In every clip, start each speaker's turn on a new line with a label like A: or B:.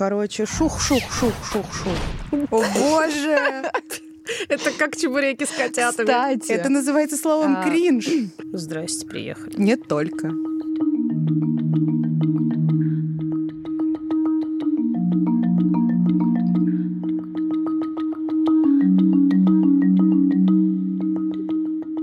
A: Короче, шух-шух-шух-шух-шух. О боже!
B: Это как чебуреки с котятами.
C: Кстати,
A: Это называется словом
C: А.
A: кринж.
B: Здрасте, приехали.
A: Не только.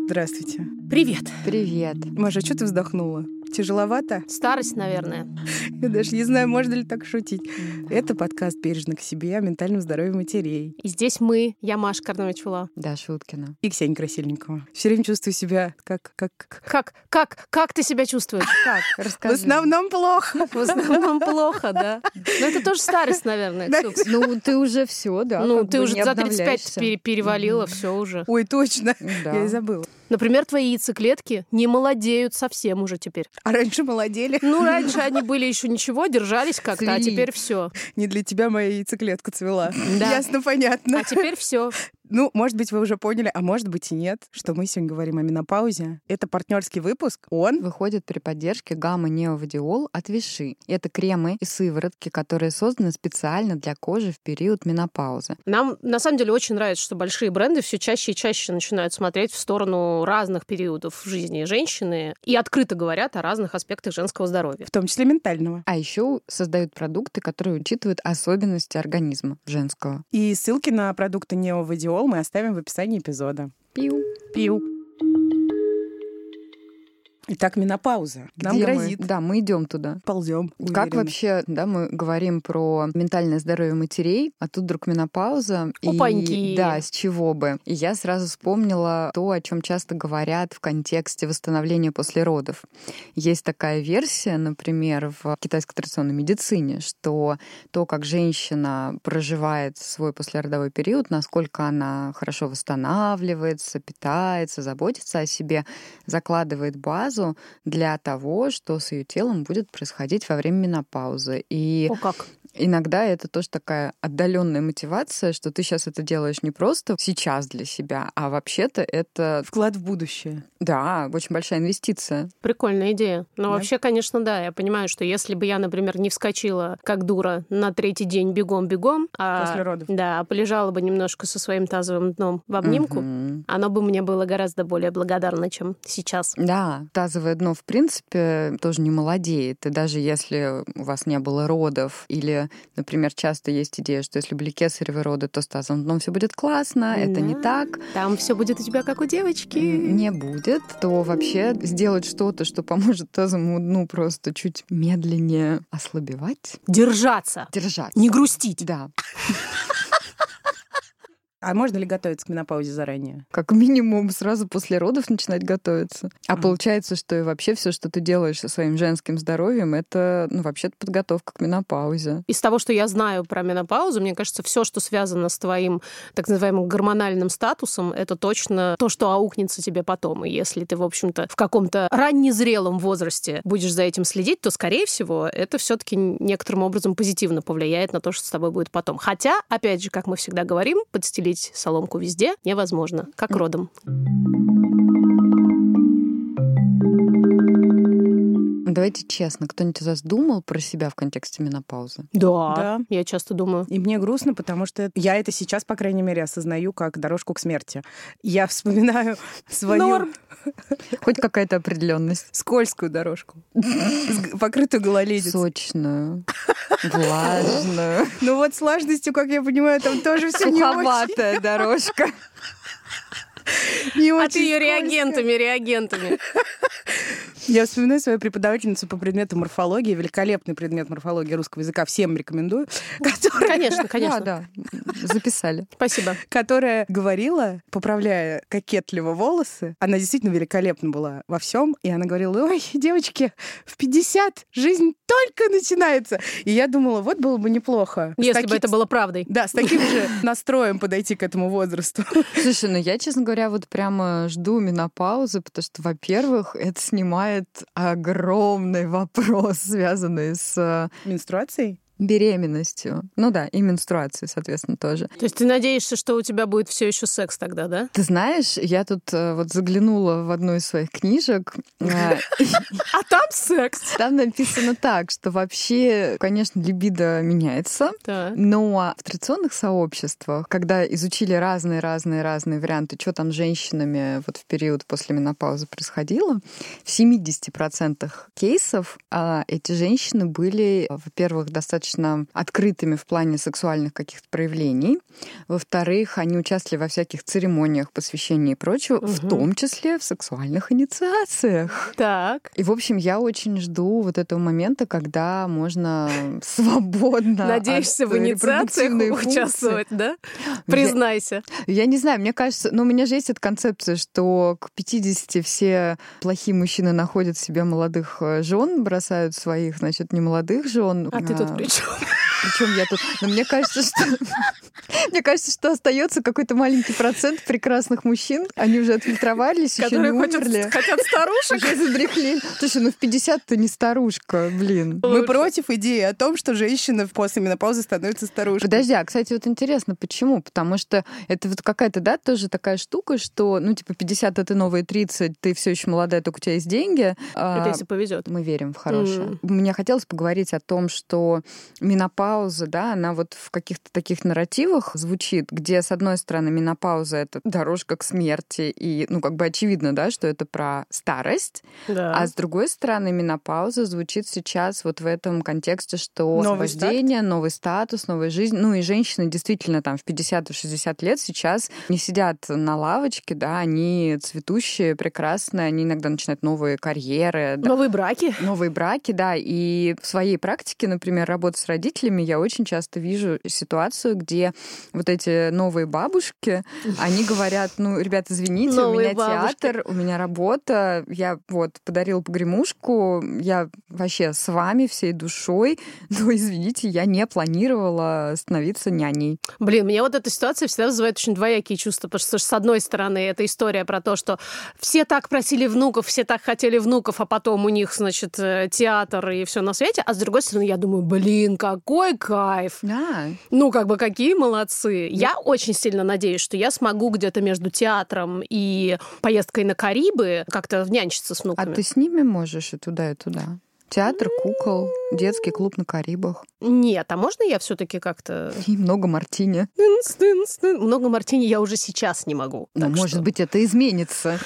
A: Здравствуйте.
B: Привет.
C: привет.
A: Маша, что ты вздохнула? Тяжеловато?
B: Старость, наверное.
A: Я даже не знаю, можно ли так шутить. Это подкаст «Бережно к себе» о ментальном здоровье матерей.
B: И здесь мы, я Маша Карновичула.
C: Да, Шуткина.
A: И Ксения Красильникова. Все время чувствую себя как... как... как...
B: Как, как, ты себя чувствуешь?
C: Как?
A: В
C: Расскажи.
A: основном плохо.
B: В основном плохо, да. Но это тоже старость, наверное.
C: Ну, ты уже все, да.
B: Ну, ты уже за 35
C: обновляешься.
B: пере- перевалила, все уже.
A: Ой, точно. Я и забыла.
B: Например, твои яйцеклетки не молодеют совсем уже теперь.
A: А раньше молодели.
B: Ну, раньше они были еще ничего, держались как-то, а теперь все.
A: Не для тебя моя яйцеклетка цвела.
B: Да.
A: Ясно, понятно.
B: А теперь все.
A: Ну, может быть, вы уже поняли, а может быть и нет, что мы сегодня говорим о менопаузе. Это партнерский выпуск. Он
C: Выходит при поддержке гамма неовадиол от Виши. Это кремы и сыворотки, которые созданы специально для кожи в период менопаузы.
B: Нам на самом деле очень нравится, что большие бренды все чаще и чаще начинают смотреть в сторону разных периодов в жизни женщины и открыто говорят о разных аспектах женского здоровья.
A: в том числе ментального.
C: А еще создают продукты, которые учитывают особенности организма женского.
A: И ссылки на продукты Неовадиол мы оставим в описании эпизода.
C: Пиу.
A: Пиу. Итак, менопауза. Нам
C: Где мы?
A: грозит.
C: Да, мы идем туда.
A: Ползем.
C: Как вообще, да, мы говорим про ментальное здоровье матерей, а тут вдруг менопауза.
B: Опаньки.
C: И, да, с чего бы. И я сразу вспомнила то, о чем часто говорят в контексте восстановления после родов. Есть такая версия, например, в китайской традиционной медицине, что то, как женщина проживает свой послеродовой период, насколько она хорошо восстанавливается, питается, заботится о себе, закладывает базу для того, что с ее телом будет происходить во время менопаузы. И
B: О, как?
C: иногда это тоже такая отдаленная мотивация, что ты сейчас это делаешь не просто сейчас для себя, а вообще-то это,
A: Вклад в будущее.
C: да, очень большая инвестиция.
B: Прикольная идея. Но
A: Да.
B: вообще, конечно, да. Я понимаю, что если бы я, например, не вскочила как дура на третий день бегом-бегом, а,
A: После родов.
B: да, а полежала бы немножко со своим тазовым дном в обнимку,
C: Мгм.
B: оно бы мне было гораздо более благодарно, чем сейчас.
C: Да, тазовое дно, в принципе, тоже не молодеет. И даже если у вас не было родов, или, например, часто есть идея, что если были кесаревые роды, то с тазовым дном все будет классно, это не
B: Да.
C: так.
B: Там все будет у тебя как у девочки.
C: не будет, то вообще сделать что-то, что поможет тазовому дну просто чуть медленнее ослабевать,
B: Держаться.
C: держаться.
B: Не грустить.
C: Да,
A: А можно ли готовиться к менопаузе заранее?
C: как минимум сразу после родов начинать готовиться. А
A: Мгм.
C: получается, что и вообще все, что ты делаешь со своим женским здоровьем, это, ну, вообще подготовка к менопаузе.
B: Из того, что я знаю про менопаузу, мне кажется, все, что связано с твоим так называемым гормональным статусом, это точно то, что аукнется тебе потом. И если ты, в общем-то, в каком-то раннезрелом возрасте будешь за этим следить, то, скорее всего, это все-таки некоторым образом позитивно повлияет на то, что с тобой будет потом. Хотя, опять же, как мы всегда говорим, подстелить соломку везде невозможно, как родом.
C: Давайте честно, кто-нибудь из вас думал про себя в контексте менопаузы?
B: Да,
A: Да.
B: я часто думаю.
A: И мне грустно, потому что я это сейчас, по крайней мере, осознаю как дорожку к смерти. Я вспоминаю свою
B: Норм.
C: Хоть какая-то определенность.
A: скользкую дорожку, покрытую гололедицей.
C: Сочную, влажную,
A: Ну вот с влажностью, как я понимаю, там тоже все не очень,
C: суховатая дорожка.
A: Не
B: А ты ее реагентами, реагентами.
A: Я вспоминаю свою преподавательницу по предмету морфологии, великолепный предмет морфологии русского языка, всем рекомендую, которая,
B: Конечно, конечно.
C: Да, да, записали.
B: Спасибо.
A: которая говорила, поправляя кокетливо волосы, она действительно великолепна была во всем, и она говорила, ой, девочки, в 50 жизнь только начинается. И я думала, вот было бы неплохо.
B: Если бы
A: таки-
B: это было правдой.
A: Да, с таким же настроем подойти к этому возрасту.
C: Слушай, ну я, честно говоря, вот прямо жду менопаузы, потому что, во-первых, это снимает огромный вопрос, связанный с...
A: Менструацией?
C: Беременностью. Ну да, и менструацией, соответственно, тоже.
B: То есть ты надеешься, что у тебя будет все еще секс тогда, да?
C: Ты знаешь, я тут э, вот заглянула в одну из своих книжек. э,
B: А там секс.
C: Там написано так, что вообще, конечно, либидо меняется, но в традиционных сообществах, когда изучили разные-разные-разные варианты, что там с женщинами вот в период после менопаузы происходило, в 70% кейсов а, эти женщины были, во-первых, достаточно открытыми в плане сексуальных каких-то проявлений, во-вторых, они участвовали во всяких церемониях, посвящении и прочего, в
B: Мгм.
C: том числе в сексуальных инициациях.
B: Так.
C: И, в общем, я очень жду вот этого момента, когда можно свободно
B: Надеешься в инициациях
C: репродуктивной функции.
B: участвовать, да? Признайся.
C: Я не знаю, мне кажется, но у меня же есть эта концепция, что к 50 все плохие мужчины находят себе молодых жен, бросают своих, значит, немолодых жен.
B: А ты тут при чем?
C: Причем я тут. Но мне кажется, что мне кажется, что остается какой-то маленький процент прекрасных мужчин. Они уже отфильтровались, еще не
B: Которые хотят,
C: умерли.
B: хотят старушек.
C: Уже задряхлели. Слушай, ну в 50 ты не старушка, блин.
A: Мы
B: Лучше.
A: против идеи о том, что женщина после менопаузы становится старушкой.
C: Подожди, а, кстати, вот интересно, почему? Потому что это вот какая-то, да, тоже такая штука, что, ну, типа, 50 это новые 30, ты все еще молодая, только у тебя есть деньги. А,
B: Это если повезет.
C: мы верим в хорошее. Мне хотелось поговорить о том, что менопауза, да, она вот в каких-то таких нарративах звучит, где, с одной стороны, менопауза — это дорожка к смерти, и, ну, как бы очевидно, да, что это про старость,
B: Да.
C: а с другой стороны, менопауза звучит сейчас вот в этом контексте, что
A: Новый
C: освобождение, новый статус, новая жизнь. Ну и женщины действительно там в 50-60 лет сейчас не сидят на лавочке, да, они цветущие, прекрасные, они иногда начинают новые карьеры, да,
B: Новые браки.
C: новые браки, да, и в своей практике, например, работы с родителями, я очень часто вижу ситуацию, где вот эти новые бабушки, они говорят, ну, ребят, извините, у
B: Новые
C: меня
B: бабушки.
C: театр, у меня работа, я вот подарила погремушку, я вообще с вами всей душой, но, извините, я не планировала становиться няней.
B: Блин, меня вот эта ситуация всегда вызывает очень двоякие чувства, потому что, с одной стороны, это история про то, что все так просили внуков, все так хотели внуков, а потом у них, значит, э, театр и все на свете, а с другой стороны, я думаю, блин, какой кайф!
C: Да,
B: Ну, как бы, какие молодцы. Я очень сильно надеюсь, что я смогу где-то между театром и поездкой на Карибы как-то внянчиться с
C: а
B: внуками.
C: ты с ними можешь и туда, и туда. Театр, кукол, детский клуб на Карибах.
B: Нет, а можно я все-таки как-то...
C: И много мартини.
B: Много мартини я уже сейчас не могу. Так
C: может
B: что-
C: быть, это изменится.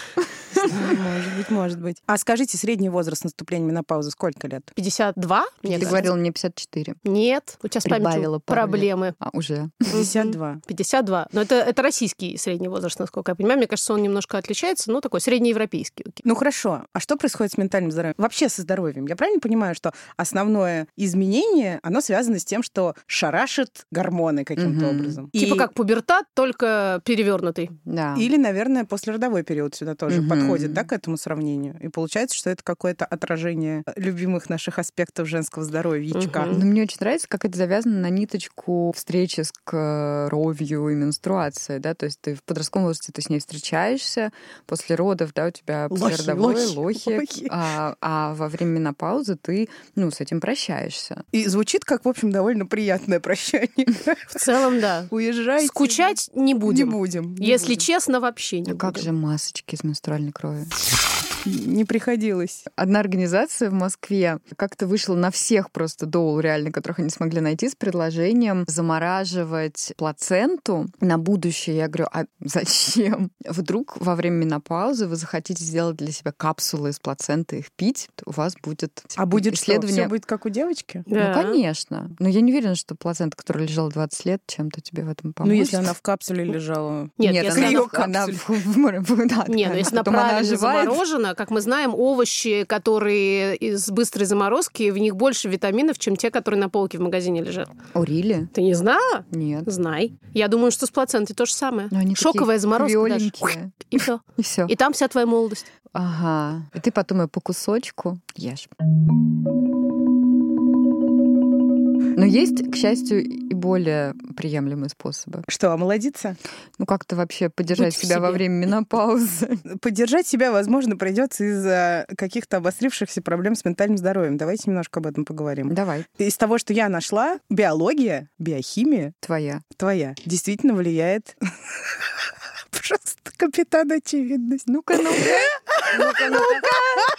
A: Может быть, может быть. А скажите, средний возраст наступления менопаузы сколько лет?
B: 52? Мне
C: Ты говорила мне 54.
B: Нет, у тебя с памятью проблемы.
C: А, уже.
A: 52.
B: 52. Но это, это российский средний возраст, насколько я понимаю. Мне кажется, он немножко отличается, ну, такой среднеевропейский. окей.
A: Ну хорошо, а что происходит с ментальным здоровьем? Вообще со здоровьем. Я правильно понимаю, что основное изменение, оно связано с тем, что шарашит гормоны каким-то
C: Мгм.
A: образом.
B: Типа
A: И-
B: как пубертат, только перевернутый.
C: Да.
A: Или, наверное, послеродовой период сюда тоже
C: Мгм.
A: подходит, да, к этому сравнению. И получается, что это какое-то отражение любимых наших аспектов женского здоровья, ячка.
B: Мгм.
C: Но мне очень нравится, как это завязано на ниточку встречи с кровью и менструацией, да, то есть ты в подростковом возрасте ты с ней встречаешься, после родов, да, у тебя
A: Лохи,
C: послеродовое,
A: лохи,
C: лохи,
A: лохи.
C: А, а во время менопаузы ты, ну, с этим прощаешься.
A: И звучит как, в общем, довольно приятное прощание.
B: В целом, да.
A: Уезжайте.
B: Скучать не будем.
A: Не будем. не
B: Если
A: будем.
B: честно, вообще не
C: А как
B: будем.
C: же масочки из менструальной Scrollen.
A: Не приходилось.
C: Одна организация в Москве как-то вышла на всех просто доул, реально, которых они смогли найти, с предложением замораживать плаценту на будущее. Я говорю, а зачем? Вдруг во время менопаузы вы захотите сделать для себя капсулы из плаценты, их пить, то у вас будет
A: А будет что?
C: исследование.
A: Все будет как у девочки?
C: Ну,
B: Да.
C: конечно. Но я не уверена, что плацента, которая лежала 20 лет, чем-то тебе в этом
A: Ну,
C: поможет.
A: если она в капсуле лежала.
B: Нет,
C: Нет,
B: если
C: она,
B: она
A: в
C: она в- в- в- да,
B: Не, ну если она правильно
C: оживает.
B: Заморожена, как мы знаем, овощи, которые из быстрой заморозки, в них больше витаминов, чем те, которые на полке в магазине лежат.
C: О, рили?
B: Ты не знала?
C: Нет.
B: Знай. Я думаю, что с плацентой то же самое.
C: Но они
B: Шоковая заморозка даже. И все.
C: И все.
B: И там вся твоя молодость.
C: Ага. И ты потом ее по кусочку ешь. Но есть, к счастью, и более приемлемые способы.
A: Что, омолодиться?
C: Ну, как-то вообще поддержать себя во время менопаузы.
A: Поддержать себя, возможно, придется из-за каких-то обострившихся проблем с ментальным здоровьем. Давайте немножко об этом поговорим.
C: Давай,
A: Из того, что я нашла, биология, биохимия
C: твоя.
A: твоя действительно влияет Просто капитан очевидность.
C: Ну-ка, ну-ка. Ну-ка, ну-ка.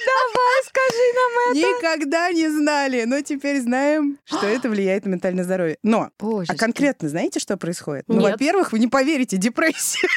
C: Давай, скажи нам это.
A: Никогда не знали, но теперь знаем, что это влияет на ментальное здоровье. Но, а конкретно знаете, что происходит? Ну, во-первых, вы не поверите, депрессия.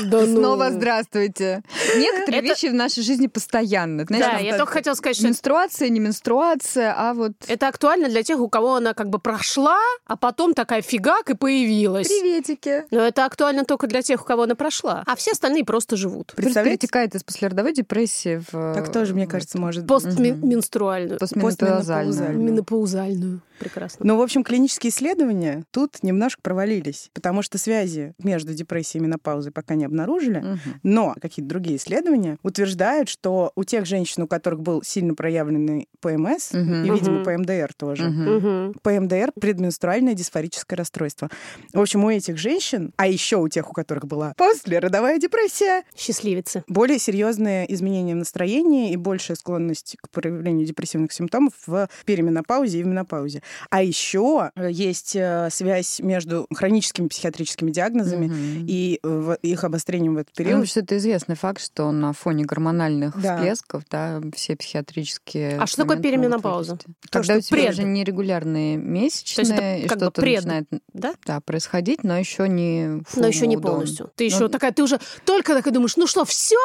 B: Да ну.
C: Снова здравствуйте. Некоторые
B: Это-
C: вещи в нашей жизни постоянны. Знаешь,
B: Да, я только хотела сказать, что
C: менструация, не менструация, а вот...
B: это актуально для тех, у кого она как бы прошла, а потом такая фигак и появилась.
C: Приветики.
B: Но это актуально только для тех, у кого она прошла. А все остальные просто живут.
A: Представляете?
C: Перетекает из послеродовой депрессии в...
A: Так тоже, мне кажется, может быть.
B: Постменструальную.
C: Постменопаузальную.
A: постменопаузальную.
B: Прекрасно.
A: Ну, в общем, клинические исследования тут немножко провалились, потому что связи между депрессией и менопаузой пока не обнаружили.
C: Мгм.
A: Но какие-то другие исследования утверждают, что у тех женщин, у которых был сильно проявленный ПМС,
C: Мгм.
A: и, видимо,
B: Мгм.
A: ПМДР тоже.
C: Мгм.
A: ПМДР — предменструальное дисфорическое расстройство. В общем, у этих женщин, а еще у тех, у которых была послеродовая депрессия,
B: Счастливицы.
A: более серьезные изменения в настроении и большая склонность к проявлению депрессивных симптомов в переменопаузе и в менопаузе. А еще э, есть э, связь между хроническими психиатрическими диагнозами
C: Мгм.
A: и э, их обострением в этот
C: Ну,
A: период.
C: что это известный факт, что на фоне гормональных
A: Да.
C: всплесков, да, все психиатрические.
B: А что такое переменопауза?
A: То,
C: Когда
A: что
C: у тебя
B: пред.
C: уже нерегулярные месячные,
B: это
C: и
B: как бы
C: что-то
B: пред.
C: начинает
B: Да?
C: да, происходить, но еще не
B: Но еще не полностью. Ты
C: Ну,
B: еще такая, ты уже только такая думаешь, ну что, все?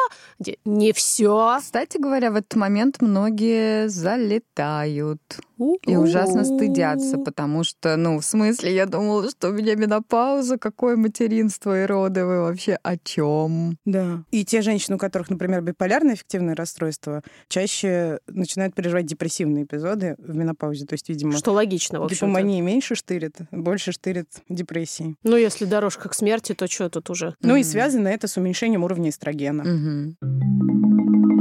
B: Не все.
C: Кстати говоря, в этот момент многие залетают и ужасно стыдятся, потому что, ну, в смысле, я думала, что у меня менопауза, какое материнство и роды, вы вообще о чем?
A: Да. И те женщины, у которых, например, биполярное эффективное расстройство, чаще начинают переживать депрессивные эпизоды в менопаузе. То есть, видимо,
B: Что логично, в общем
A: гипомания меньше штырит, больше штырит депрессии.
B: Ну, если дорожка к смерти, то что тут уже?
A: Ну и
C: Мгм.
A: связано это с уменьшением уровня эстрогена.
C: Мгм.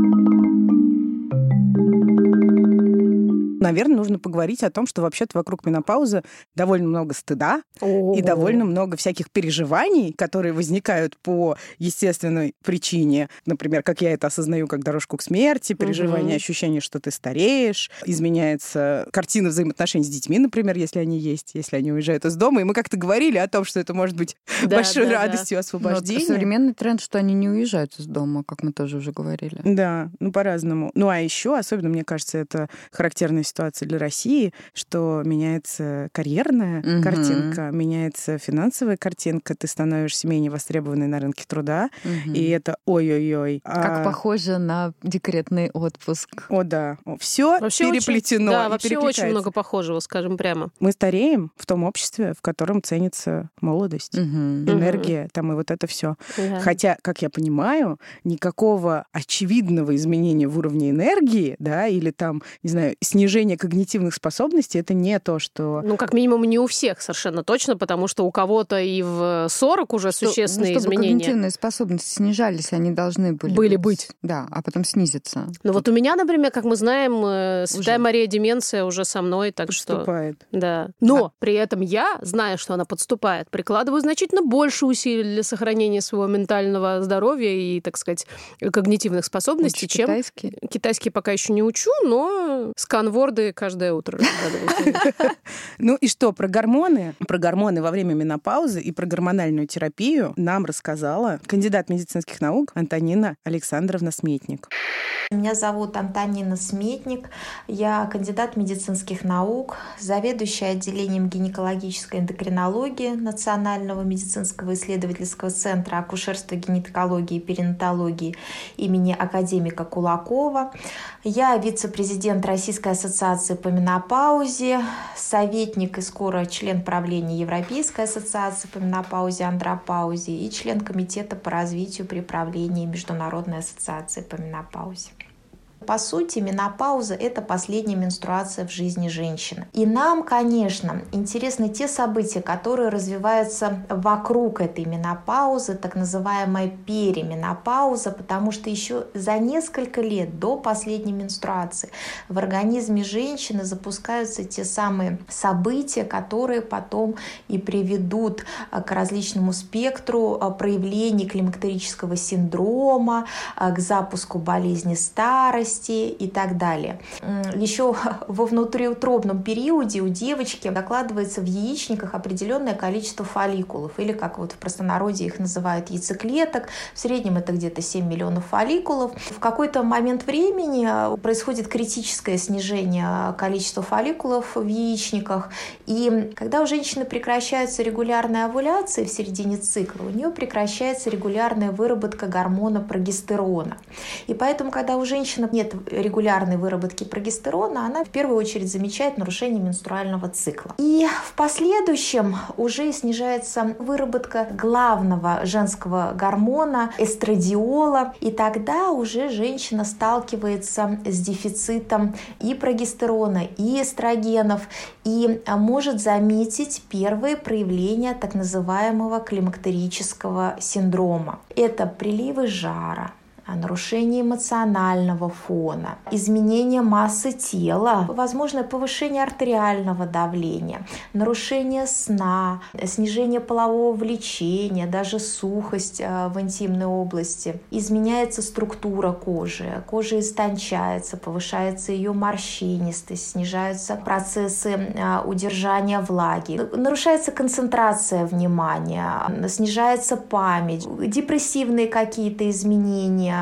A: Наверное, нужно поговорить о том, что вообще-то вокруг менопаузы довольно много стыда и довольно много всяких переживаний, которые возникают по естественной причине. Например, как я это осознаю, как дорожку к смерти, переживание,
B: Мгм.
A: ощущение, что ты стареешь, изменяется картина взаимоотношений с детьми, например, если они есть, если они уезжают из дома. И мы как-то говорили о том, что это может быть
B: Да,
A: большой
B: да, да.
A: радостью
C: Ну,
A: освобождения.
C: современный тренд, что они не уезжают из дома, как мы тоже уже говорили.
A: Да, ну по-разному. Ну а еще, особенно, мне кажется, это характерная ситуация для России, что меняется карьерная
C: Мгм.
A: картинка, меняется финансовая картинка, ты становишься менее востребованной на рынке труда,
C: Мгм.
A: и это ой-ой-ой.
C: Как
A: А,
C: похоже на декретный отпуск.
A: О, да. Все
B: Вообще очень-
A: переплетено.
B: да,
A: и
B: вообще очень много похожего, скажем прямо.
A: Мы стареем в том обществе, в котором ценится молодость,
C: Мгм.
A: энергия, там и вот это все.
B: Да.
A: Хотя, как я понимаю, никакого очевидного изменения в уровне энергии, да, или там, не знаю, снижения когнитивных способностей, это не то, что...
B: Ну, как минимум, не у всех совершенно точно, потому что у кого-то и в 40 уже
C: Что-
B: существенные
C: ну, чтобы
B: изменения.
C: когнитивные способности снижались, они должны были,
B: Были быть.
C: Да, а потом снизиться.
B: Ну вот у меня, например, как мы знаем, э, Святая
C: Уже.
B: Мария Деменция уже со мной, так что...
A: Подступает.
B: Да. Но при этом я, зная, что она подступает, прикладываю значительно больше усилий для сохранения своего ментального здоровья и, так сказать, когнитивных способностей,
C: Учишь
B: чем
C: китайский?
B: китайский пока еще не учу, но сканворды каждое утро.
A: Ну и что, про гормоны? Про гормоны во время менопаузы и про гормональную терапию нам рассказала кандидат медицинских наук Антонина Александровна Сметник.
D: Меня зовут Антонина Сметник. Я кандидат медицинских наук, заведующая отделением гинекологической эндокринологии Национального медицинского исследовательского центра акушерства, гинекологии и перинатологии имени академика Кулакова. Я вице-президент Российской ассоциации по менопаузе, советник и скоро член правления Европейской ассоциации по менопаузе, андропаузе и член комитета по развитию при правлении Международной ассоциации по менопаузе. По сути, менопауза – это последняя менструация в жизни женщины. И нам, конечно, интересны те события, которые развиваются вокруг этой менопаузы, так называемая переменопауза, потому что еще за несколько лет до последней менструации в организме женщины запускаются те самые события, которые потом и приведут а, к различному спектру а, проявлений климактерического синдрома, а, к запуску болезни старости и так далее. Еще во внутриутробном периоде у девочки закладывается в яичниках определенное количество фолликулов, или как вот в простонародье их называют яйцеклеток. В среднем это где-то 7 миллионов фолликулов. В какой-то момент времени происходит критическое снижение количества фолликулов в яичниках. И когда у женщины прекращается регулярная овуляция в середине цикла, у нее прекращается регулярная выработка гормона прогестерона. И поэтому, когда у женщины нет регулярной выработки прогестерона, она в первую очередь замечает нарушение менструального цикла. И в последующем уже снижается выработка главного женского гормона эстрадиола, и тогда уже женщина сталкивается с дефицитом и прогестерона, и эстрогенов, и может заметить первые проявления так называемого климактерического синдрома. Это приливы жара, нарушение эмоционального фона, изменение массы тела, возможно повышение артериального давления, нарушение сна, снижение полового влечения, даже сухость э, в интимной области. Изменяется структура кожи, кожа истончается, повышается ее морщинистость, снижаются процессы э, удержания влаги, нарушается концентрация внимания, снижается память, депрессивные какие-то изменения,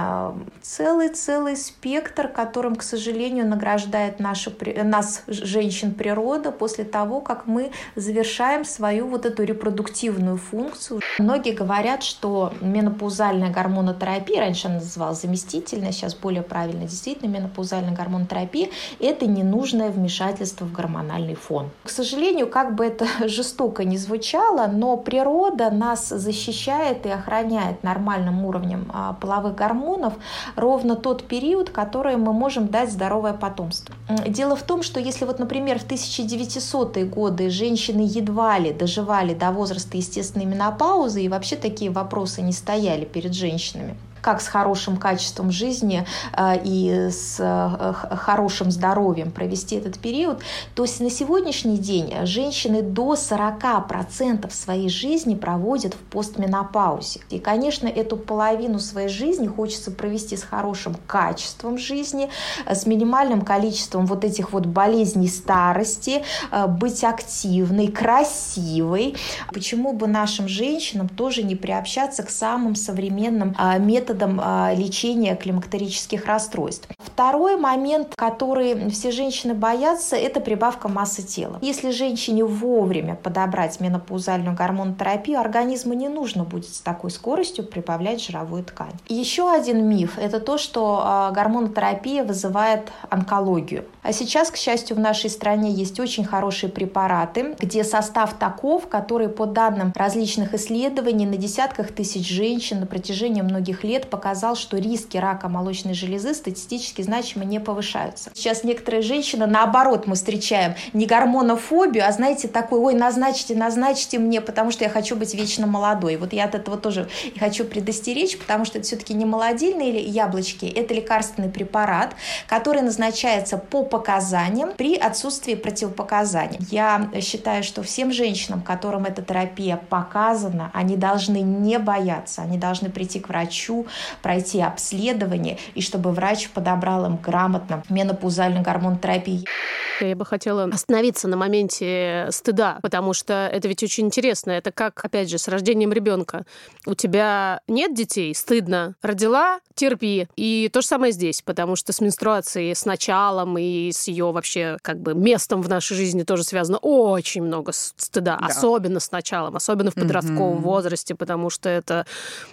D: целый-целый спектр, которым, к сожалению, награждает наша, нас, женщин, природа после того, как мы завершаем свою вот эту репродуктивную функцию. Многие говорят, что менопаузальная гормонотерапия, раньше она называлась заместительная, сейчас более правильно, действительно, менопаузальная гормонотерапия – это ненужное вмешательство в гормональный фон. К сожалению, как бы это жестоко не звучало, но природа нас защищает и охраняет нормальным уровнем а, половых гормонов, гормонов ровно тот период, который мы можем дать здоровое потомство. Дело в том, что если вот, например, в 1900-е годы женщины едва ли доживали до возраста естественной менопаузы, и вообще такие вопросы не стояли перед женщинами, как с хорошим качеством жизни э, и с э, хорошим здоровьем провести этот период, то есть на сегодняшний день женщины до 40% своей жизни проводят в постменопаузе. И, конечно, эту половину своей жизни хочется провести с хорошим качеством жизни, э, с минимальным количеством вот этих вот болезней старости, быть активной, красивой. Почему бы нашим женщинам тоже не приобщаться к самым современным методам методом а, лечения климактерических расстройств. Второй момент, который все женщины боятся, это прибавка массы тела. Если женщине вовремя подобрать менопаузальную гормонотерапию, организму не нужно будет с такой скоростью прибавлять жировую ткань. еще один миф – это то, что а, гормонотерапия вызывает онкологию. А сейчас, к счастью, в нашей стране есть очень хорошие препараты, где состав таков, который по данным различных исследований на десятках тысяч женщин на протяжении многих лет показал, что риски рака молочной железы статистически значимо не повышаются. Сейчас некоторые женщины, наоборот, мы встречаем не гормонофобию, а, знаете, такой, ой, назначьте, назначьте мне, потому что я хочу быть вечно молодой. Вот я от этого тоже хочу предостеречь, потому что это все-таки не молодильные яблочки, это лекарственный препарат, который назначается по показаниям при отсутствии противопоказаний. Я считаю, что всем женщинам, которым эта терапия показана, они должны не бояться, они должны прийти к врачу, пройти обследование, и чтобы врач подобрал им грамотно менопаузальную гормонотерапию.
B: Я бы хотела остановиться на моменте стыда, потому что это ведь очень интересно. Это как, опять же, с рождением ребенка. У тебя нет детей, стыдно. Родила, терпи. И то же самое здесь, потому что с менструацией, с началом и с ее вообще как бы местом в нашей жизни тоже связано очень много стыда, да. особенно с началом, особенно в подростковом mm-hmm. возрасте, потому что это,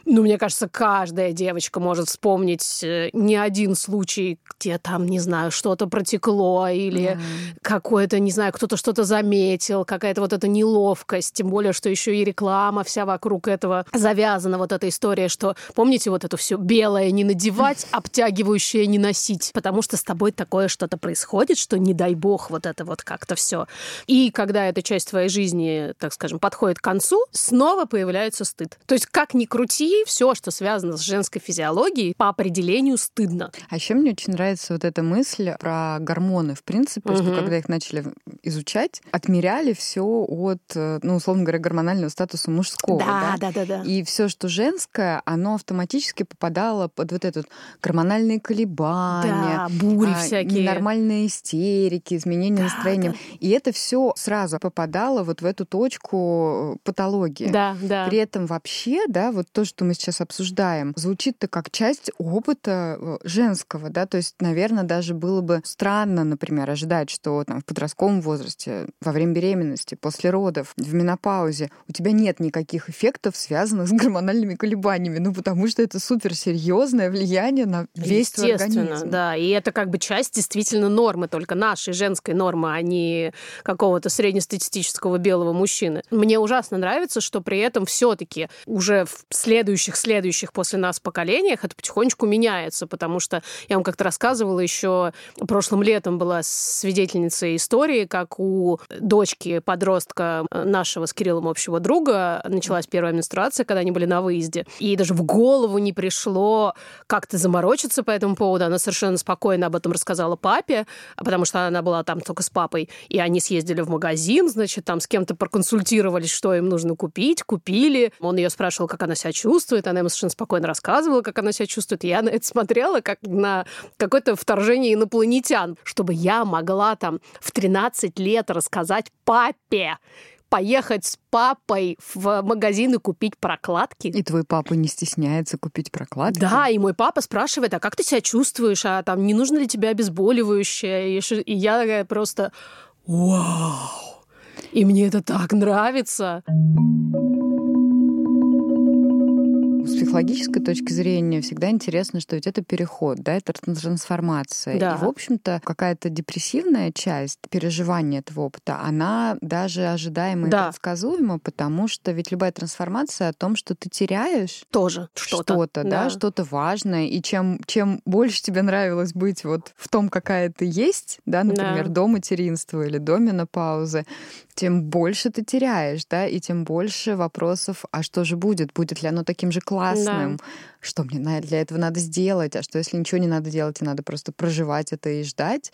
B: ну, мне кажется, каждая каждая девочка может вспомнить э, не один случай, где там, не знаю, что-то протекло или mm. какое-то, не знаю, кто-то что-то заметил, какая-то вот эта неловкость, тем более, что еще и реклама вся вокруг этого завязана, вот эта история, что, помните, вот это все белое не надевать, обтягивающее не носить, потому что с тобой такое что-то происходит, что не дай бог вот это вот как-то все. И когда эта часть твоей жизни, так скажем, подходит к концу, снова появляется стыд. То есть, как ни крути, все, что связано с женской физиологией, по определению стыдно.
C: А еще мне очень нравится вот эта мысль про гормоны, в принципе, угу. что когда их начали изучать, отмеряли все от, ну, условно говоря, гормонального статуса мужского.
B: Да, да, да, да.
C: И все, что женское, оно автоматически попадало под вот этот гормональные колебания,
B: да, бури а, всякие,
C: нормальные истерики, изменения да, настроения. Да. И это все сразу попадало вот в эту точку патологии.
B: Да, да.
C: При этом вообще, да, вот то, что мы сейчас обсуждаем, звучит-то как часть опыта э, женского, да, то есть, наверное, даже было бы странно, например, ожидать, что там в подростковом возрасте, во время беременности, после родов, в менопаузе у тебя нет никаких эффектов, связанных с гормональными колебаниями, ну, потому что это суперсерьезное влияние на весь твой организм.
B: да, и это как бы часть действительно нормы, только нашей женской нормы, а не какого-то среднестатистического белого мужчины. Мне ужасно нравится, что при этом все-таки уже в следующих, следующих после нас поколениях это потихонечку меняется, потому что я вам как-то рассказывала еще прошлым летом была свидетельницей истории, как у дочки подростка э, нашего с Кириллом общего друга началась первая менструация, когда они были на выезде. И даже в голову не пришло как-то заморочиться по этому поводу. Она совершенно спокойно об этом рассказала папе, потому что она была там только с папой. И они съездили в магазин, значит, там с кем-то проконсультировались, что им нужно купить, купили. Он ее спрашивал, как она себя чувствует, она ему совершенно спокойно рассказывала, как она себя чувствует. Я на это смотрела как на какое-то вторжение инопланетян, чтобы я могла там в 13 лет рассказать папе, поехать с папой в магазин и купить прокладки.
C: И твой папа не стесняется купить прокладки?
B: Да, и мой папа спрашивает, а как ты себя чувствуешь, а там не нужно ли тебе обезболивающее? И я такая просто, вау! И мне это так нравится.
C: С психологической точки зрения всегда интересно, что ведь это переход, да, это трансформация.
B: Да.
C: И, в общем-то, какая-то депрессивная часть переживания этого опыта, она даже ожидаема да. и предсказуема, потому что ведь любая трансформация о том, что ты теряешь
B: тоже что-то,
C: что-то да, да что-то важное. И чем, чем больше тебе нравилось быть вот в том, какая ты есть, да, например, да. до материнства или до менопаузы, тем больше ты теряешь, да, и тем больше вопросов, а что же будет? Будет ли оно таким же классным? Да. Что мне для этого надо сделать? А что, если ничего не надо делать, и надо просто проживать это и ждать?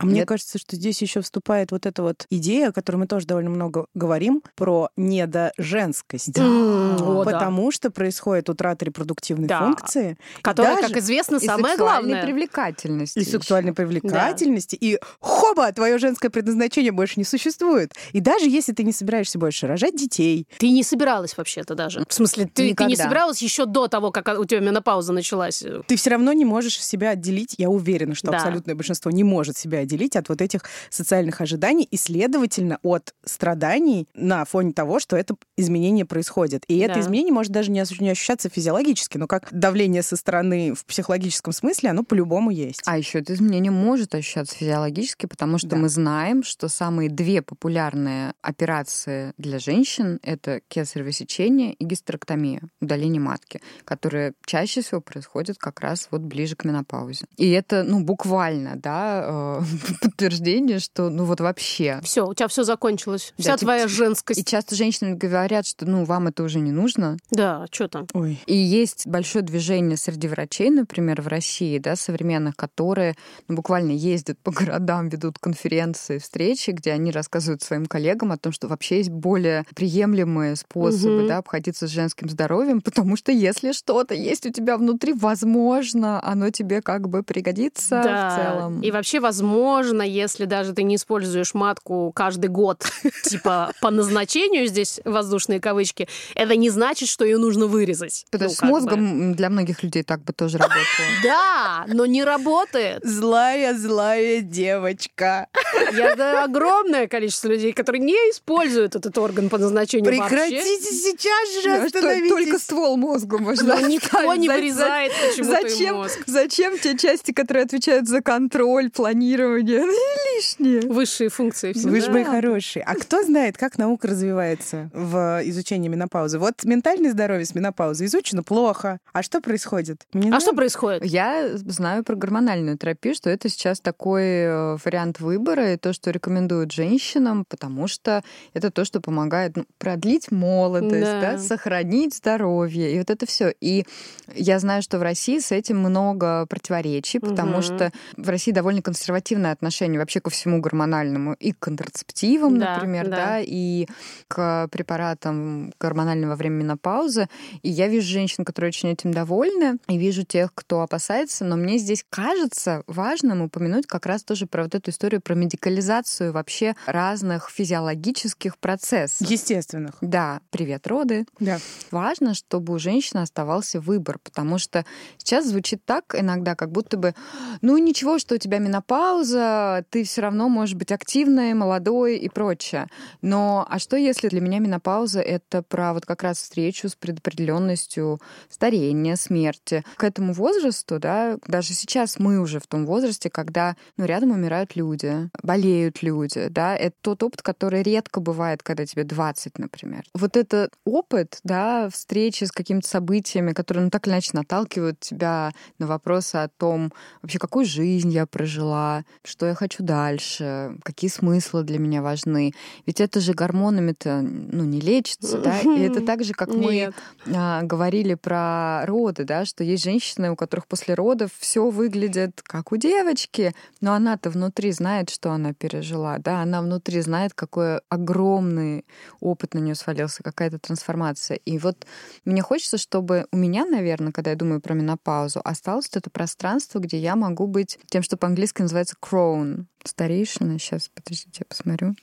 A: А мне кажется, что здесь еще вступает вот эта вот идея, о которой мы тоже довольно много говорим, про недоженскость.
B: Да.
A: Потому да. что происходит утрата репродуктивной
B: да.
A: функции.
B: Которая, как известно, самое главное.
C: привлекательности.
A: И сексуальной привлекательности. Да. И хоба, твое женское предназначение больше не существует. И даже если ты не собираешься больше рожать детей.
B: Ты не собиралась вообще-то даже. В смысле, ты, ты не собиралась еще до того, как у тебя менопауза началась.
A: Ты все равно не можешь себя отделить. Я уверена, что да. абсолютное большинство не может себя отделить от вот этих социальных ожиданий и, следовательно, от страданий на фоне того, что это изменение происходит. И да. это изменение может даже не ощущаться физиологически, но как давление со стороны в психологическом смысле, оно по-любому есть.
C: А еще это изменение может ощущаться физиологически, потому что да. мы знаем, что самые две популярные операции для женщин — это кесарево сечение и гистерэктомия, удаление матки, которые чаще всего происходят как раз вот ближе к менопаузе. И это, ну, буквально, да, э, подтверждение, что ну вот вообще.
B: Все, у тебя все закончилось. Вся да, твоя типа, женскость.
C: И часто женщины говорят, что ну вам это уже не нужно.
B: Да, что там?
A: Ой.
C: И есть большое движение среди врачей, например, в России, да, современных, которые ну, буквально ездят по городам, ведут конференции, встречи, где они рассказывают своим коллегам о том, что вообще есть более приемлемые способы, угу. да, обходиться с женским здоровьем, потому что если что-то есть у тебя внутри, возможно, оно тебе как бы пригодится
B: да.
C: в целом.
B: И вообще, возможно, если даже ты не используешь матку каждый год, типа по назначению здесь воздушные кавычки, это не значит, что ее нужно вырезать.
C: Потому ну, с мозгом бы. для многих людей так бы тоже работало.
B: Да, но не работает.
A: Злая, злая девочка.
B: Я знаю огромное количество людей, которые не используют этот орган по назначению
A: Прекратите сейчас же, остановитесь.
C: Только ствол мозга можно.
B: Никто Никто не вырезает почему-то
C: зачем,
B: мозг.
C: Зачем те части, которые отвечают за контроль, планирование? Они лишние.
B: Высшие функции всегда.
A: Вы же мои хорошие. А кто знает, как наука развивается в изучении менопаузы? Вот ментальное здоровье с менопаузой изучено плохо. А что происходит? Мне
B: А что происходит?
C: Я знаю про гормональную терапию, что это сейчас такой э, вариант выбора, и то, что рекомендуют женщинам, потому что это то, что помогает ну, продлить молодость,
B: Да.
C: да, сохранить здоровье, и вот это все. И я знаю, что в России с этим много противоречий, потому
B: Мгм.
C: что в России довольно консервативное отношение вообще ко всему гормональному, и к контрацептивам,
B: Да,
C: например,
B: да.
C: да, и к препаратам гормонального во время менопаузы. И я вижу женщин, которые очень этим довольны, и вижу тех, кто опасается, но мне здесь кажется важным упомянуть как раз тоже про вот эту историю про медикализацию вообще разных физиологических процессов.
A: Естественных.
C: Да, привет, роды.
A: Да.
C: Важно, чтобы у женщины оставался выбор, потому что сейчас звучит так иногда, как будто бы, ну ничего, что у тебя менопауза, ты все равно можешь быть активной, молодой и прочее. Но а что если для меня менопауза это про вот как раз встречу с предопределенностью старения, смерти? К этому возрасту, да, даже сейчас мы уже в том возрасте, когда ну, рядом умирают люди, болеют люди, да, это тот опыт, который редко бывает, когда тебе 20, например. Вот этот опыт, да, встречи с какими-то событиями, которые, ну, так или иначе наталкивают тебя на вопросы о том, вообще, какую жизнь я прожила, что я хочу дальше, какие смыслы для меня важны. Ведь это же гормонами-то, ну, не лечится, да, и это так же, как мы а, говорили про роды, да, что есть женщины, у которых после родов все выглядит как у девочки, но она-то внутри знает, что она пережила, да, она внутри знает, какой огромный опыт на нее свалился, какая-то трансформация. И вот мне хочется, чтобы у меня, наверное, когда я думаю про менопаузу, осталось вот это пространство, где я могу быть тем, что по-английски называется crone. Старейшина, сейчас, подождите, я посмотрю.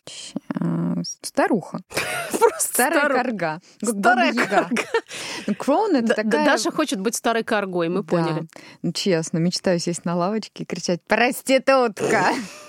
C: Старуха.
B: Просто
C: Старая
B: стару-
C: корга.
B: Старая корга.
C: Ну, Кроун — это
B: Да-
C: такая...
B: да, Даша хочет быть старой коргой, мы поняли.
C: Ну, честно, мечтаю сесть на лавочке и кричать «Проститутка!»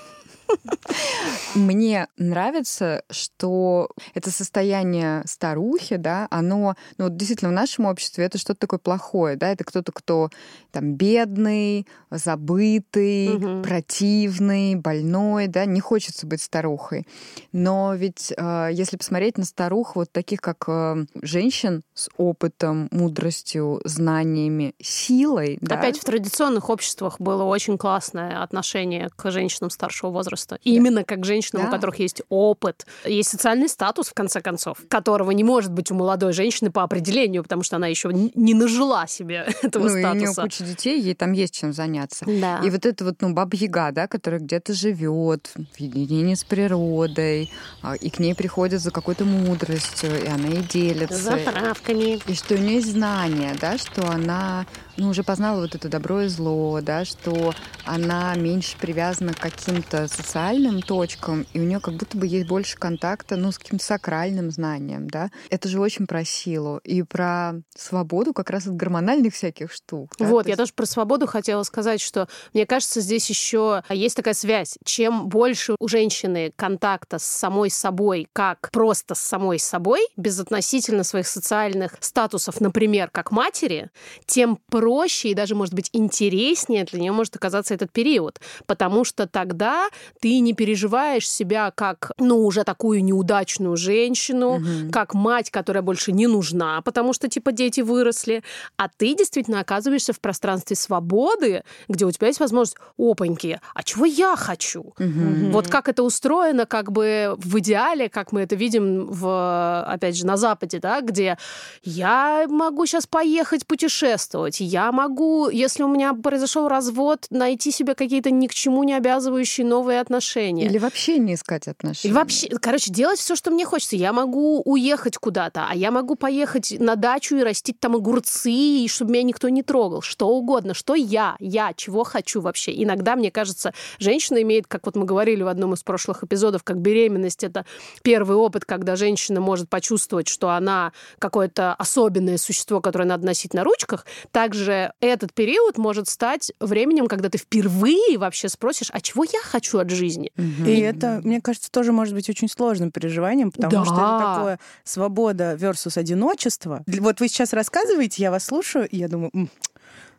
C: Мне нравится, что это состояние старухи, да, оно, ну, вот действительно, в нашем обществе это что-то такое плохое, да, это кто-то, кто там бедный, забытый,
B: Мгм.
C: противный, больной, да, не хочется быть старухой. Но ведь э, если посмотреть на старух, вот таких как э, женщин с опытом, мудростью, знаниями, силой, да,
B: Опять в традиционных обществах было очень классное отношение к женщинам старшего возраста. Именно как женщинам, у
C: Да.
B: которых есть опыт, есть социальный статус, в конце концов, которого не может быть у молодой женщины по определению, потому что она еще не нажила себе этого
C: ну, и у нее
B: статуса.
C: куча детей, ей там есть чем заняться.
B: Да.
C: И вот это вот, ну, баба-яга, да, которая где-то живет в единении с природой, а, и к ней приходят за какой-то мудростью, и она ей делится.
B: Заправками.
C: И что у нее есть знание, да, что она ну, уже познала вот это добро и зло, да, что она меньше привязана к каким-то социальным точкам, и у нее как будто бы есть больше контакта, ну, с каким-то сакральным знанием, да. Это же очень про силу и про свободу как раз от гормональных всяких штук. да,
B: Вот,
C: то
B: я
C: есть-
B: тоже про свободу хотела сказать, что мне кажется, здесь еще есть такая связь. Чем больше у женщины контакта с самой собой, как просто с самой собой, безотносительно своих социальных статусов, например, как матери, тем проще и даже, может быть, интереснее для нее может оказаться этот период. Потому что тогда ты не переживаешь себя как, ну, уже такую неудачную женщину,
C: Мгм.
B: как мать, которая больше не нужна, потому что, типа, дети выросли, а ты действительно оказываешься в пространстве свободы, где у тебя есть возможность, опаньки, а чего я хочу?
C: Мгм.
B: Вот как это устроено, как бы в идеале, как мы это видим в, опять же, на Западе, да, где я могу сейчас поехать путешествовать, я могу, если у меня произошел развод, найти себе какие-то ни к чему не обязывающие новые отношения.
C: Или вообще не искать отношений.
B: И вообще, короче, делать все, что мне хочется. Я могу уехать куда-то, а я могу поехать на дачу и растить там огурцы, и чтобы меня никто не трогал. Что угодно. Что я? Я чего хочу вообще? Иногда, мне кажется, женщина имеет, как вот мы говорили в одном из прошлых эпизодов, как беременность — это первый опыт, когда женщина может почувствовать, что она какое-то особенное существо, которое надо носить на ручках. Также же этот период может стать временем, когда ты впервые вообще спросишь, а чего я хочу от жизни?
A: Угу. И это, мне кажется, тоже может быть очень сложным переживанием, потому да. что это такое свобода versus одиночество. Вот вы сейчас рассказываете, я вас слушаю, и я думаю,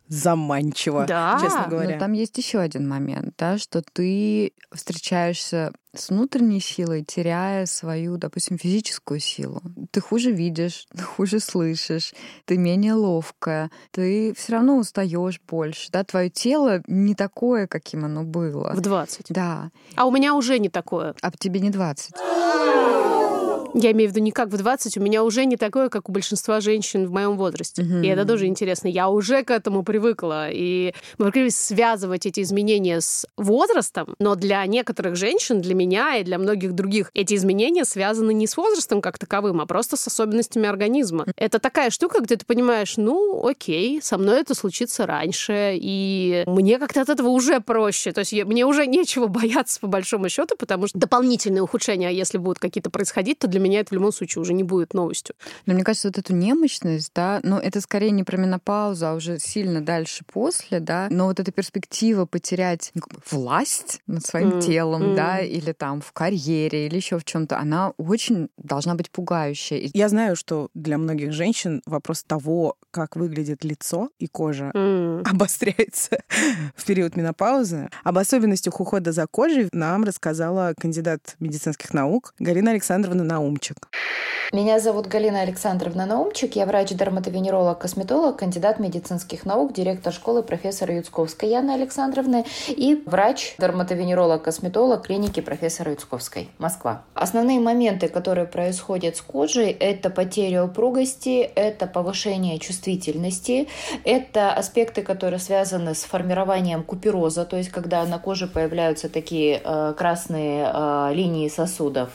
A: заманчиво, да. честно говоря.
C: Но там есть еще один момент, да, что ты встречаешься с внутренней силой, теряя свою, допустим, физическую силу. Ты хуже видишь, ты хуже слышишь, ты менее ловкая, ты все равно устаешь больше, да, твое тело не такое, каким оно было.
B: В 20.
C: Да.
B: А у меня уже не такое.
C: А тебе не 20.
B: Я имею в виду не как в 20, у меня уже не такое, как у большинства женщин в моем возрасте. Mm-hmm. И это тоже интересно. Я уже к этому привыкла. И мы привыкли связывать эти изменения с возрастом, но для некоторых женщин, для меня и для многих других, эти изменения связаны не с возрастом как таковым, а просто с особенностями организма. Mm-hmm. Это такая штука, где ты понимаешь, ну, окей, со мной это случится раньше, и мне как-то от этого уже проще. То есть я, мне уже нечего бояться по большому счету, потому что дополнительные ухудшения, если будут какие-то происходить, то для меня это в любом случае уже не будет новостью.
C: Но мне кажется, вот эту немощность, да, но это скорее не про менопаузу, а уже сильно дальше после, да, но вот эта перспектива потерять ну, власть над своим mm. телом, mm. да, или там в карьере, или еще в чем-то, она очень должна быть пугающая.
A: Я знаю, что для многих женщин вопрос того, как выглядит лицо и кожа, mm. обостряется в период менопаузы. Об особенностях ухода за кожей нам рассказала кандидат медицинских наук Галина Александровна Наумчик.
E: Меня зовут Галина Александровна Наумчик, я врач-дерматовенеролог, косметолог, кандидат медицинских наук, директор школы профессора Юцковской Яны Александровны и врач-дерматовенеролог, косметолог клиники профессора Юцковской, Москва. Основные моменты, которые происходят с кожей, это потеря упругости, это повышение чувствительности, это аспекты, которые связаны с формированием купероза, то есть когда на коже появляются такие э, красные э, линии сосудов.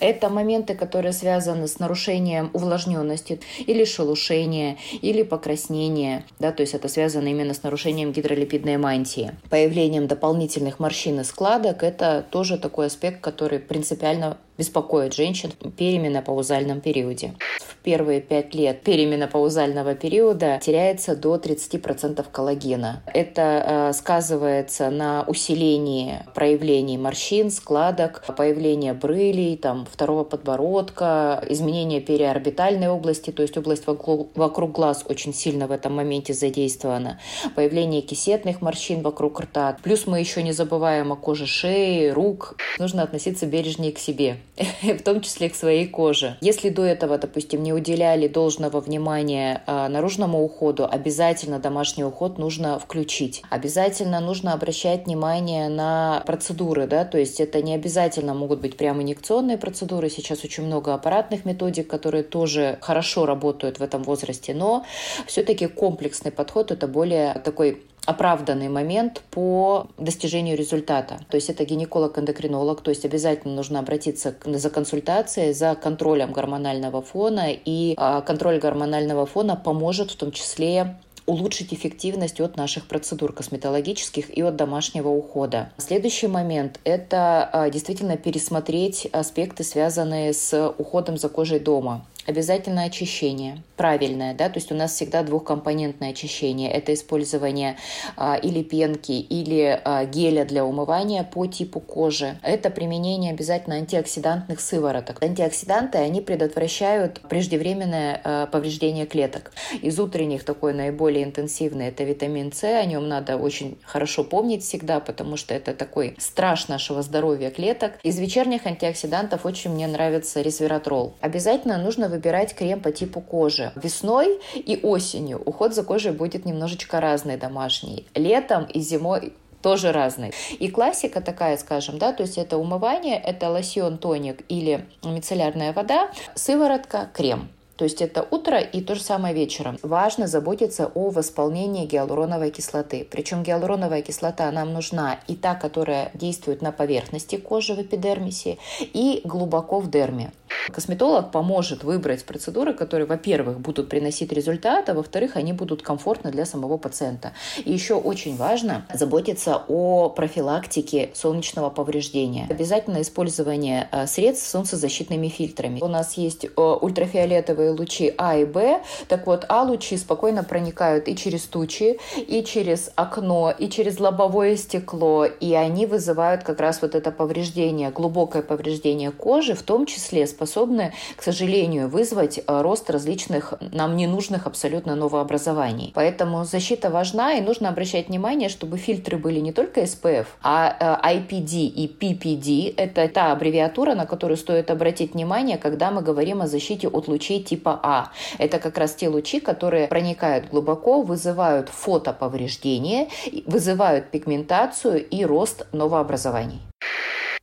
E: Это моменты, которые связаны с нарушением увлажненности или шелушения, или покраснения, да, то есть это связано именно с нарушением гидролипидной мантии. Появлением дополнительных морщин и складок – это тоже такой аспект, который принципиально беспокоит женщин в перименопаузальном периоде. В первые пять лет перименопаузального периода теряется до 30% коллагена. Это э, сказывается на усилении проявлений морщин, складок, появления брылей, там, второго подбородка, изменение периорбитальной области, то есть область вокруг, вокруг глаз очень сильно в этом моменте задействована, появление кисетных морщин вокруг рта. Плюс мы еще не забываем о коже шеи, рук. Нужно относиться бережнее к себе. в том числе к своей коже. Если до этого, допустим, не уделяли должного внимания а, наружному уходу, обязательно домашний уход нужно включить. Обязательно нужно обращать внимание на процедуры, да, то есть это не обязательно могут быть прямо инъекционные процедуры. Сейчас очень много аппаратных методик, которые тоже хорошо работают в этом возрасте, но все-таки комплексный подход это более такой оправданный момент по достижению результата. То есть это гинеколог-эндокринолог, то есть обязательно нужно обратиться за консультацией, за контролем гормонального фона, и а, контроль гормонального фона поможет в том числе улучшить эффективность от наших процедур косметологических и от домашнего ухода. Следующий момент – это а, действительно пересмотреть аспекты, связанные с уходом за кожей дома обязательно очищение, правильное, да, то есть у нас всегда двухкомпонентное очищение. Это использование а, или пенки, или а, геля для умывания по типу кожи. Это применение обязательно антиоксидантных сывороток. Антиоксиданты, они предотвращают преждевременное а, повреждение клеток. Из утренних такой наиболее интенсивный это витамин С, о нем надо очень хорошо помнить всегда, потому что это такой страж нашего здоровья клеток. Из вечерних антиоксидантов очень мне нравится ресвератрол. Обязательно нужно выбирать крем по типу кожи. Весной и осенью уход за кожей будет немножечко разный домашний. Летом и зимой тоже разный. И классика такая, скажем, да, то есть это умывание, это лосьон, тоник или мицеллярная вода, сыворотка, крем. То есть это утро и то же самое вечером. Важно заботиться о восполнении гиалуроновой кислоты. Причем гиалуроновая кислота нам нужна и та, которая действует на поверхности кожи в эпидермисе, и глубоко в дерме. Косметолог поможет выбрать процедуры, которые, во-первых, будут приносить результат, а во-вторых, они будут комфортны для самого пациента. И еще очень важно заботиться о профилактике солнечного повреждения. Обязательно использование э, средств с солнцезащитными фильтрами. У нас есть э, ультрафиолетовые лучи А и Б. Так вот, А-лучи спокойно проникают и через тучи, и через окно, и через лобовое стекло, и они вызывают как раз вот это повреждение, глубокое повреждение кожи, в том числе способны, к сожалению, вызвать э, рост различных нам ненужных абсолютно новообразований. Поэтому защита важна, и нужно обращать внимание, чтобы фильтры были не только SPF, а э, IPD и PPD. Это та аббревиатура, на которую стоит обратить внимание, когда мы говорим о защите от лучей типа А. Это как раз те лучи, которые проникают глубоко, вызывают фотоповреждения, вызывают пигментацию и рост новообразований.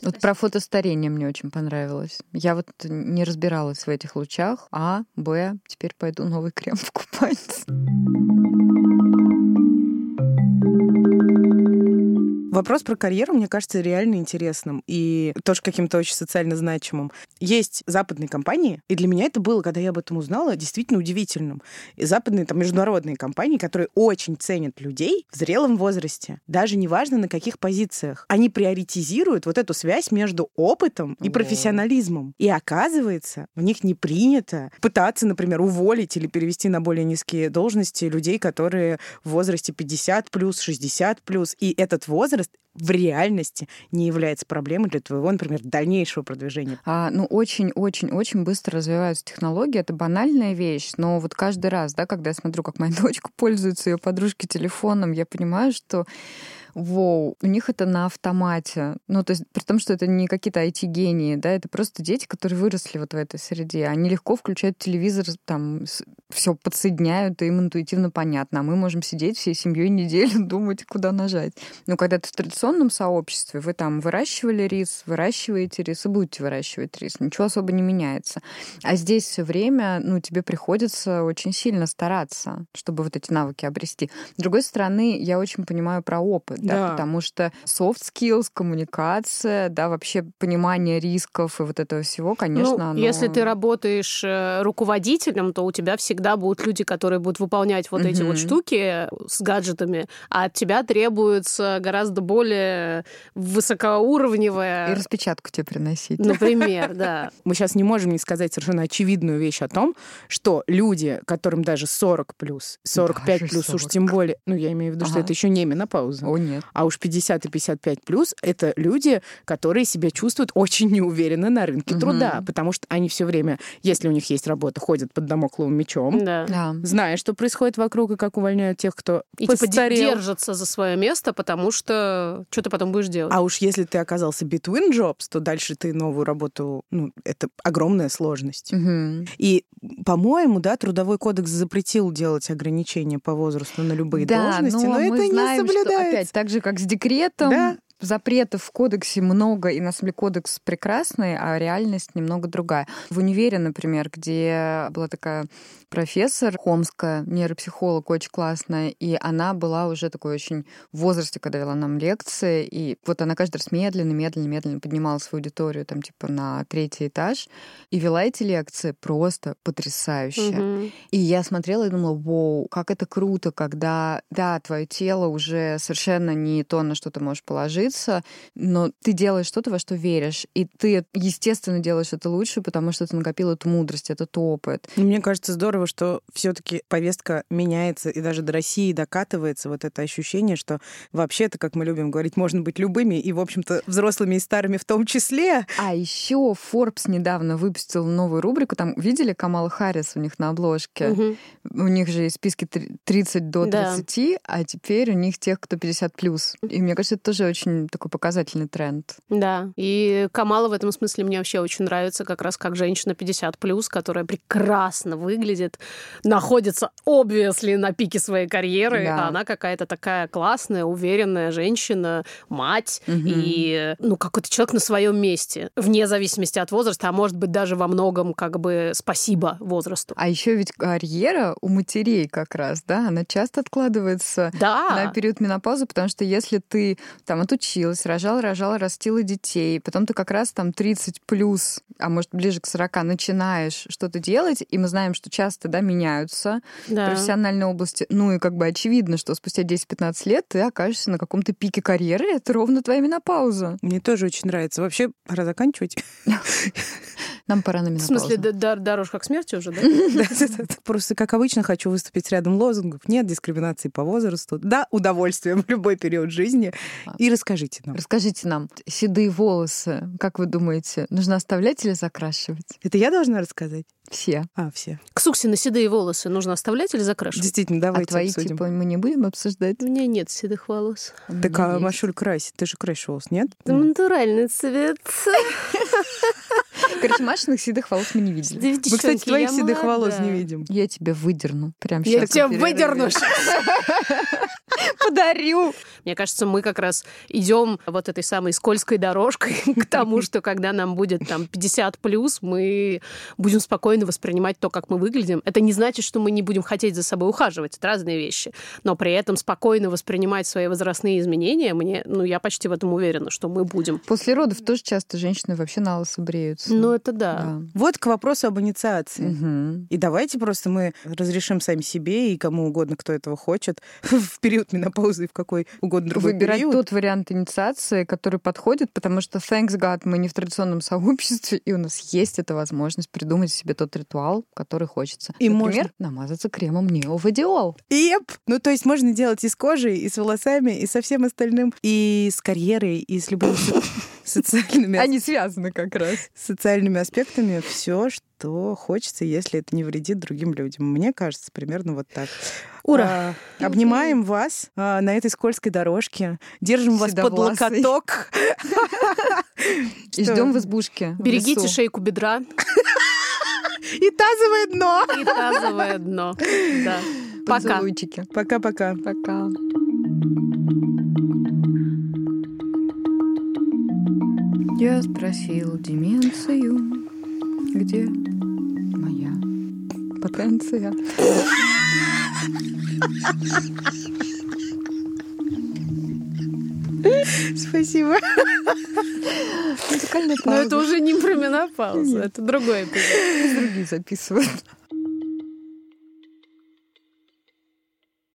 C: Вот про фотостарение мне очень понравилось. Я вот не разбиралась в этих лучах. А, Б, теперь пойду новый крем покупать.
A: Вопрос про карьеру, мне кажется, реально интересным и тоже каким-то очень социально значимым. Есть западные компании, и для меня это было, когда я об этом узнала, действительно удивительным. И западные, там, международные компании, которые очень ценят людей в зрелом возрасте, даже неважно на каких позициях. Они приоритизируют вот эту связь между опытом и профессионализмом. И оказывается, в них не принято пытаться, например, уволить или перевести на более низкие должности людей, которые в возрасте 50 плюс, 60 плюс. И этот возраст в реальности не является проблемой для твоего, например, дальнейшего продвижения?
C: А, ну, очень-очень-очень быстро развиваются технологии. Это банальная вещь, но вот каждый раз, да, когда я смотрю, как моя дочка пользуется ее подружки телефоном, я понимаю, что Воу, у них это на автомате. Ну, то есть, при том, что это не какие-то IT-гении, да, это просто дети, которые выросли вот в этой среде. Они легко включают телевизор, там, все подсоединяют, и им интуитивно понятно. А мы можем сидеть всей семьей неделю, думать, куда нажать. Но когда ты в традиционном сообществе, вы там выращивали рис, выращиваете рис и будете выращивать рис. Ничего особо не меняется. А здесь все время, ну, тебе приходится очень сильно стараться, чтобы вот эти навыки обрести. С другой стороны, я очень понимаю про опыт да, да. потому что soft skills, коммуникация, да, вообще понимание рисков и вот этого всего, конечно,
B: ну,
C: оно...
B: Если ты работаешь э, руководителем, то у тебя всегда будут люди, которые будут выполнять вот угу. эти вот штуки с гаджетами, а от тебя требуется гораздо более высокоуровневая...
C: И распечатку тебе приносить.
B: Например, да.
A: Мы сейчас не можем не сказать совершенно очевидную вещь о том, что люди, которым даже 40 плюс, 45 даже плюс, 40. уж тем более, ну, я имею в виду, ага. что это еще не менопауза.
C: О, нет.
A: А уж 50 и 55 плюс это люди, которые себя чувствуют очень неуверенно на рынке угу. труда, потому что они все время, если у них есть работа, ходят под домокловым мечом,
B: да.
C: Да.
A: зная, что происходит вокруг и как увольняют тех, кто
B: и
A: постарел.
B: типа держатся за свое место, потому что что ты потом будешь делать.
A: А уж если ты оказался between jobs, то дальше ты новую работу, ну, это огромная сложность.
C: Угу.
A: И, по-моему, да, трудовой кодекс запретил делать ограничения по возрасту на любые
C: да,
A: должности, но, но это знаем, не соблюдается.
C: опять так же, как с декретом,
A: да?
C: Запретов в кодексе много, и на самом деле кодекс прекрасный, а реальность немного другая. В универе, например, где была такая профессор Хомская, нейропсихолог, очень классная, и она была уже такой очень в возрасте, когда вела нам лекции, и вот она каждый раз медленно, медленно, медленно поднимала свою аудиторию там типа на третий этаж и вела эти лекции просто потрясающе.
B: Угу.
C: И я смотрела и думала, вау, как это круто, когда, да, твое тело уже совершенно не то, на что ты можешь положиться, но ты делаешь что-то, во что веришь, и ты, естественно, делаешь это лучше, потому что ты накопил эту мудрость, этот опыт.
A: Мне кажется, здорово, что все-таки повестка меняется и даже до России докатывается вот это ощущение, что вообще-то, как мы любим говорить, можно быть любыми и, в общем-то, взрослыми и старыми в том числе.
C: А еще Forbes недавно выпустил новую рубрику. Там видели Камала Харрис у них на обложке?
B: Угу.
C: У них же есть списки 30 до 30, да. а теперь у них тех, кто 50 плюс. И мне кажется, это тоже очень такой показательный тренд.
B: Да. И Камала в этом смысле мне вообще очень нравится, как раз как женщина 50 плюс, которая прекрасно выглядит, находится obviously на пике своей карьеры, да. а она какая-то такая классная, уверенная женщина, мать угу. и ну какой-то человек на своем месте, вне зависимости от возраста, а может быть даже во многом как бы спасибо возрасту.
C: А еще ведь карьера у матерей как раз, да, она часто откладывается
B: да.
C: на период менопаузы, потому что если ты там отучился училась, рожала, рожала, растила детей. Потом ты как раз там 30 плюс, а может ближе к 40 начинаешь что-то делать, и мы знаем, что часто да, меняются
B: Да.
C: профессиональной области. Ну и как бы очевидно, что спустя 10-15 лет ты окажешься на каком-то пике карьеры, это ровно твоя менопауза.
A: Мне тоже очень нравится. Вообще, пора заканчивать.
C: Нам пора на
B: В
C: менопаузу.
B: смысле, д- дар- дорожка к смерти уже, да?
A: Просто, как обычно, хочу выступить с рядом лозунгов. Нет дискриминации по возрасту. Да, удовольствие в любой период жизни. И расскажите нам.
C: Расскажите нам, седые волосы, как вы думаете, нужно оставлять или закрашивать?
A: Это я должна рассказать?
C: Все.
A: А, все.
B: Ксукси на седые волосы нужно оставлять или закрашивать?
A: Действительно,
C: А
A: давайте
C: твои,
A: обсудим.
C: типа, мы не будем обсуждать?
B: У меня нет седых волос.
A: Так, а. Машуль красит. Ты же красишь волос, нет?
B: Это натуральный цвет.
C: Короче, Машиных седых волос мы не видели.
A: Мы, кстати, твоих седых волос не видим.
C: Я тебе выдерну. Прям
B: Я
C: сейчас.
B: тебя выдерну.
C: подарю.
B: Мне кажется, мы как раз идем вот этой самой скользкой дорожкой к тому, что когда нам будет там 50 плюс, мы будем спокойно воспринимать то, как мы выглядим. Это не значит, что мы не будем хотеть за собой ухаживать. Это разные вещи. Но при этом спокойно воспринимать свои возрастные изменения, мне, ну, я почти в этом уверена, что мы будем.
C: После родов тоже часто женщины вообще на лысо бреются.
B: Ну, это да.
A: Вот к вопросу об инициации.
C: Мгм.
A: И давайте просто мы разрешим сами себе и кому угодно, кто этого хочет, в период менопаузы и в какой угодно другой
C: Выбирать
A: период.
C: тот вариант инициации, который подходит, потому что, thanks God, мы не в традиционном сообществе, и у нас есть эта возможность придумать себе тот ритуал, который хочется.
A: И
C: Например,
A: можно-
C: намазаться кремом неовадиол.
A: Еп! Ну, то есть можно делать и с кожей, и с волосами, и со всем остальным, и с карьерой, и с любыми со- социальными,
C: Они связаны как раз.
A: социальными аспектами. Все, что хочется, если это не вредит другим людям. Мне кажется, примерно вот так.
B: Ура!
A: А, обнимаем вас а, на этой скользкой дорожке. Держим вас под локоток.
C: И ждем в избушке.
B: Берегите шейку бедра
A: И тазовое дно.
B: и тазовое дно. Да. Пока.
A: Пока-пока.
C: Пока. Я спросил деменцию, где моя потенция?
A: Спасибо.
B: Но это уже не про менопаузу, это другой эпизод.
C: другие записывают.